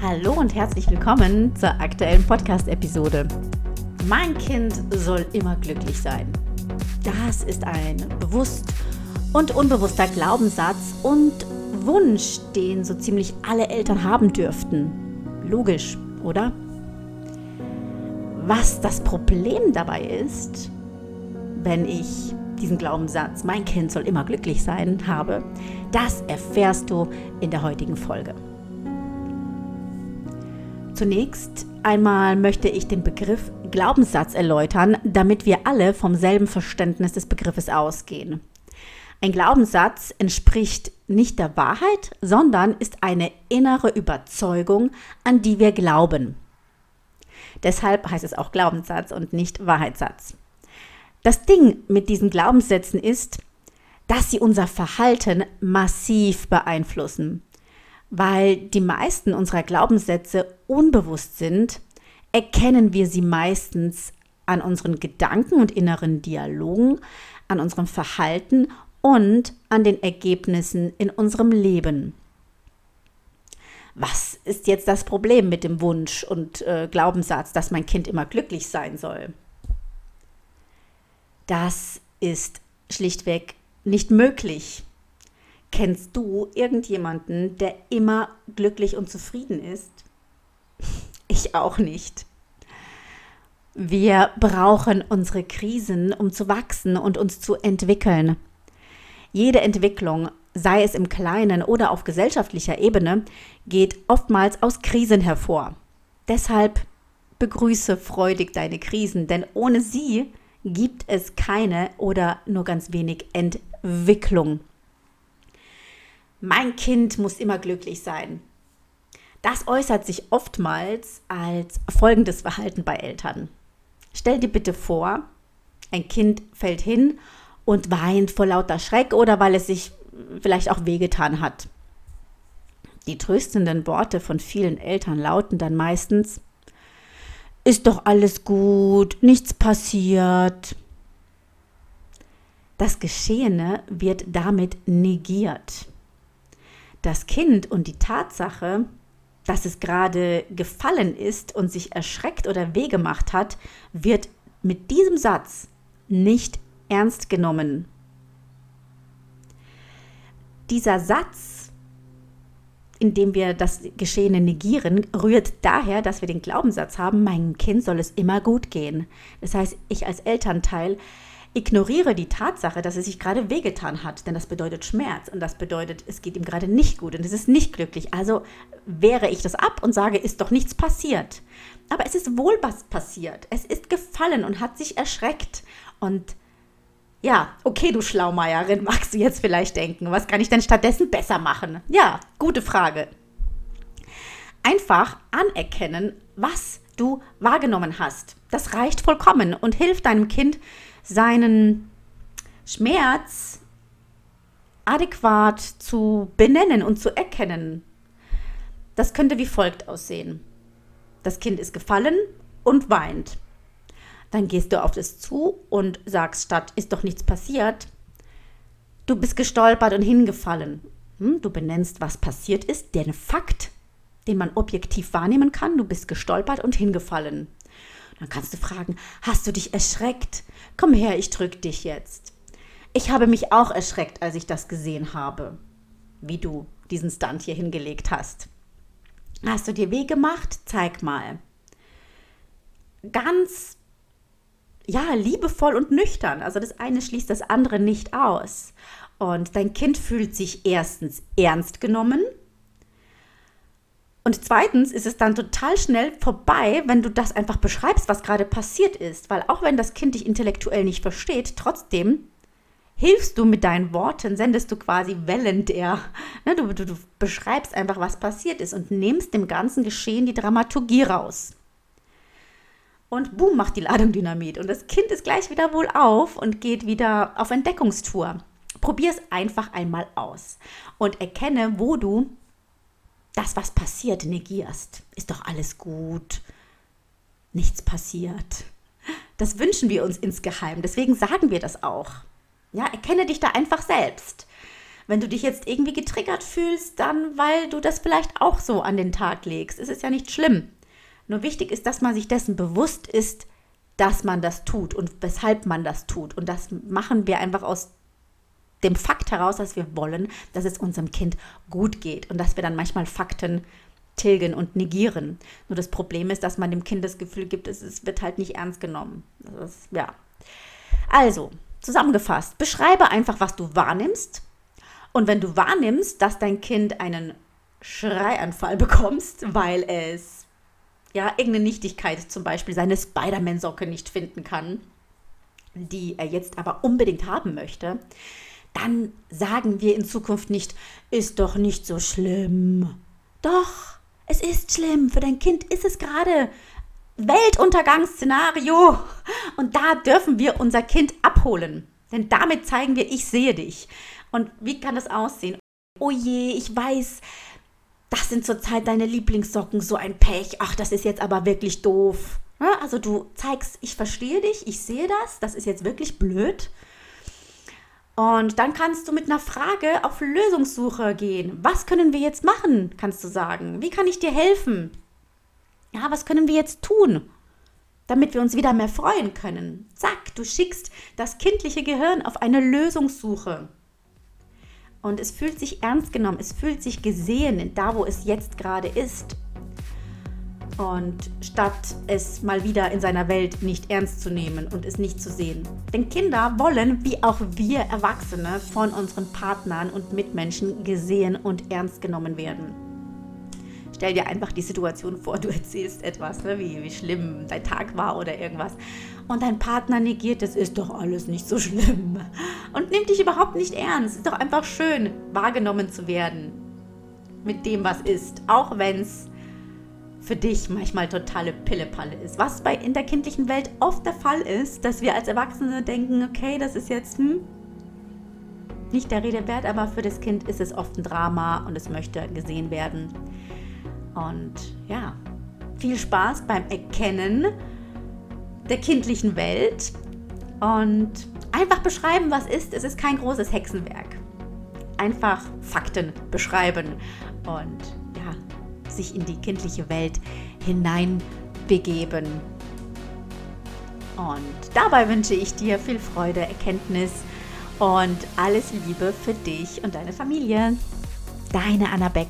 Hallo und herzlich willkommen zur aktuellen Podcast-Episode. Mein Kind soll immer glücklich sein. Das ist ein bewusst und unbewusster Glaubenssatz und Wunsch, den so ziemlich alle Eltern haben dürften. Logisch, oder? Was das Problem dabei ist, wenn ich diesen Glaubenssatz, mein Kind soll immer glücklich sein, habe, das erfährst du in der heutigen Folge. Zunächst einmal möchte ich den Begriff Glaubenssatz erläutern, damit wir alle vom selben Verständnis des Begriffes ausgehen. Ein Glaubenssatz entspricht nicht der Wahrheit, sondern ist eine innere Überzeugung, an die wir glauben. Deshalb heißt es auch Glaubenssatz und nicht Wahrheitssatz. Das Ding mit diesen Glaubenssätzen ist, dass sie unser Verhalten massiv beeinflussen. Weil die meisten unserer Glaubenssätze unbewusst sind, erkennen wir sie meistens an unseren Gedanken und inneren Dialogen, an unserem Verhalten und an den Ergebnissen in unserem Leben. Was ist jetzt das Problem mit dem Wunsch und äh, Glaubenssatz, dass mein Kind immer glücklich sein soll? Das ist schlichtweg nicht möglich. Kennst du irgendjemanden, der immer glücklich und zufrieden ist? Ich auch nicht. Wir brauchen unsere Krisen, um zu wachsen und uns zu entwickeln. Jede Entwicklung, sei es im kleinen oder auf gesellschaftlicher Ebene, geht oftmals aus Krisen hervor. Deshalb begrüße freudig deine Krisen, denn ohne sie gibt es keine oder nur ganz wenig Entwicklung. Mein Kind muss immer glücklich sein. Das äußert sich oftmals als folgendes Verhalten bei Eltern. Stell dir bitte vor, ein Kind fällt hin und weint vor lauter Schreck oder weil es sich vielleicht auch wehgetan hat. Die tröstenden Worte von vielen Eltern lauten dann meistens, ist doch alles gut, nichts passiert. Das Geschehene wird damit negiert das Kind und die Tatsache, dass es gerade gefallen ist und sich erschreckt oder wehgemacht hat, wird mit diesem Satz nicht ernst genommen. Dieser Satz, in dem wir das Geschehene negieren, rührt daher, dass wir den Glaubenssatz haben, meinem Kind soll es immer gut gehen. Das heißt, ich als Elternteil ignoriere die Tatsache, dass er sich gerade wehgetan hat, denn das bedeutet Schmerz und das bedeutet, es geht ihm gerade nicht gut und es ist nicht glücklich. Also wehre ich das ab und sage, ist doch nichts passiert. Aber es ist wohl was passiert. Es ist gefallen und hat sich erschreckt. Und ja, okay, du Schlaumeierin, magst du jetzt vielleicht denken, was kann ich denn stattdessen besser machen? Ja, gute Frage. Einfach anerkennen, was du wahrgenommen hast. Das reicht vollkommen und hilft deinem Kind, seinen Schmerz adäquat zu benennen und zu erkennen. Das könnte wie folgt aussehen. Das Kind ist gefallen und weint. Dann gehst du auf es zu und sagst statt, ist doch nichts passiert, du bist gestolpert und hingefallen. Hm, du benennst, was passiert ist, den Fakt, den man objektiv wahrnehmen kann, du bist gestolpert und hingefallen. Dann kannst du fragen, hast du dich erschreckt? Komm her, ich drück dich jetzt. Ich habe mich auch erschreckt, als ich das gesehen habe, wie du diesen Stunt hier hingelegt hast. Hast du dir weh gemacht? Zeig mal. Ganz, ja, liebevoll und nüchtern. Also das eine schließt das andere nicht aus. Und dein Kind fühlt sich erstens ernst genommen und zweitens ist es dann total schnell vorbei, wenn du das einfach beschreibst, was gerade passiert ist. Weil auch wenn das Kind dich intellektuell nicht versteht, trotzdem hilfst du mit deinen Worten, sendest du quasi Wellen der. Ne, du, du, du beschreibst einfach, was passiert ist und nimmst dem ganzen Geschehen die Dramaturgie raus. Und boom, macht die Ladung Dynamit. Und das Kind ist gleich wieder wohl auf und geht wieder auf Entdeckungstour. Probier es einfach einmal aus und erkenne, wo du das, was passiert, negierst. Ist doch alles gut. Nichts passiert. Das wünschen wir uns insgeheim. Deswegen sagen wir das auch. Ja, erkenne dich da einfach selbst. Wenn du dich jetzt irgendwie getriggert fühlst, dann weil du das vielleicht auch so an den Tag legst. Es ist ja nicht schlimm. Nur wichtig ist, dass man sich dessen bewusst ist, dass man das tut und weshalb man das tut. Und das machen wir einfach aus dem Fakt heraus, dass wir wollen, dass es unserem Kind gut geht und dass wir dann manchmal Fakten tilgen und negieren. Nur das Problem ist, dass man dem Kind das Gefühl gibt, es, wird halt nicht ernst genommen. Ist, ja. Also, zusammengefasst, beschreibe einfach, was du wahrnimmst. Und wenn du wahrnimmst, dass dein Kind einen Schreianfall bekommst, weil es ja, irgendeine Nichtigkeit zum Beispiel, seine Spider-Man-Socke nicht finden kann, die er jetzt aber unbedingt haben möchte, dann sagen wir in Zukunft nicht, ist doch nicht so schlimm. Doch, es ist schlimm. Für dein Kind ist es gerade Weltuntergangsszenario. Und da dürfen wir unser Kind abholen. Denn damit zeigen wir, ich sehe dich. Und wie kann das aussehen? Oh je, ich weiß, das sind zurzeit deine Lieblingssocken, so ein Pech. Ach, das ist jetzt aber wirklich doof. Also du zeigst, ich verstehe dich, ich sehe das, das ist jetzt wirklich blöd. Und dann kannst du mit einer Frage auf Lösungssuche gehen. Was können wir jetzt machen, kannst du sagen. Wie kann ich dir helfen? Ja, was können wir jetzt tun, damit wir uns wieder mehr freuen können? Zack, du schickst das kindliche Gehirn auf eine Lösungssuche. Und es fühlt sich ernst genommen, es fühlt sich gesehen, da wo es jetzt gerade ist. Und statt es mal wieder in seiner Welt nicht ernst zu nehmen und es nicht zu sehen. Denn Kinder wollen, wie auch wir Erwachsene, von unseren Partnern und Mitmenschen gesehen und ernst genommen werden. Stell dir einfach die Situation vor, du erzählst etwas, ne, wie, wie schlimm dein Tag war oder irgendwas. Und dein Partner negiert, es ist doch alles nicht so schlimm. Und nimmt dich überhaupt nicht ernst. Es ist doch einfach schön, wahrgenommen zu werden mit dem, was ist. Auch wenn es für dich manchmal totale Pillepalle ist. Was bei in der kindlichen Welt oft der Fall ist, dass wir als Erwachsene denken, okay, das ist jetzt hm, nicht der Rede wert, aber für das Kind ist es oft ein Drama und es möchte gesehen werden. Und ja, viel Spaß beim Erkennen der kindlichen Welt und einfach beschreiben, was ist. Es ist kein großes Hexenwerk. Einfach Fakten beschreiben und sich in die kindliche Welt hineinbegeben. Und dabei wünsche ich dir viel Freude, Erkenntnis und alles Liebe für dich und deine Familie. Deine Anna Beck.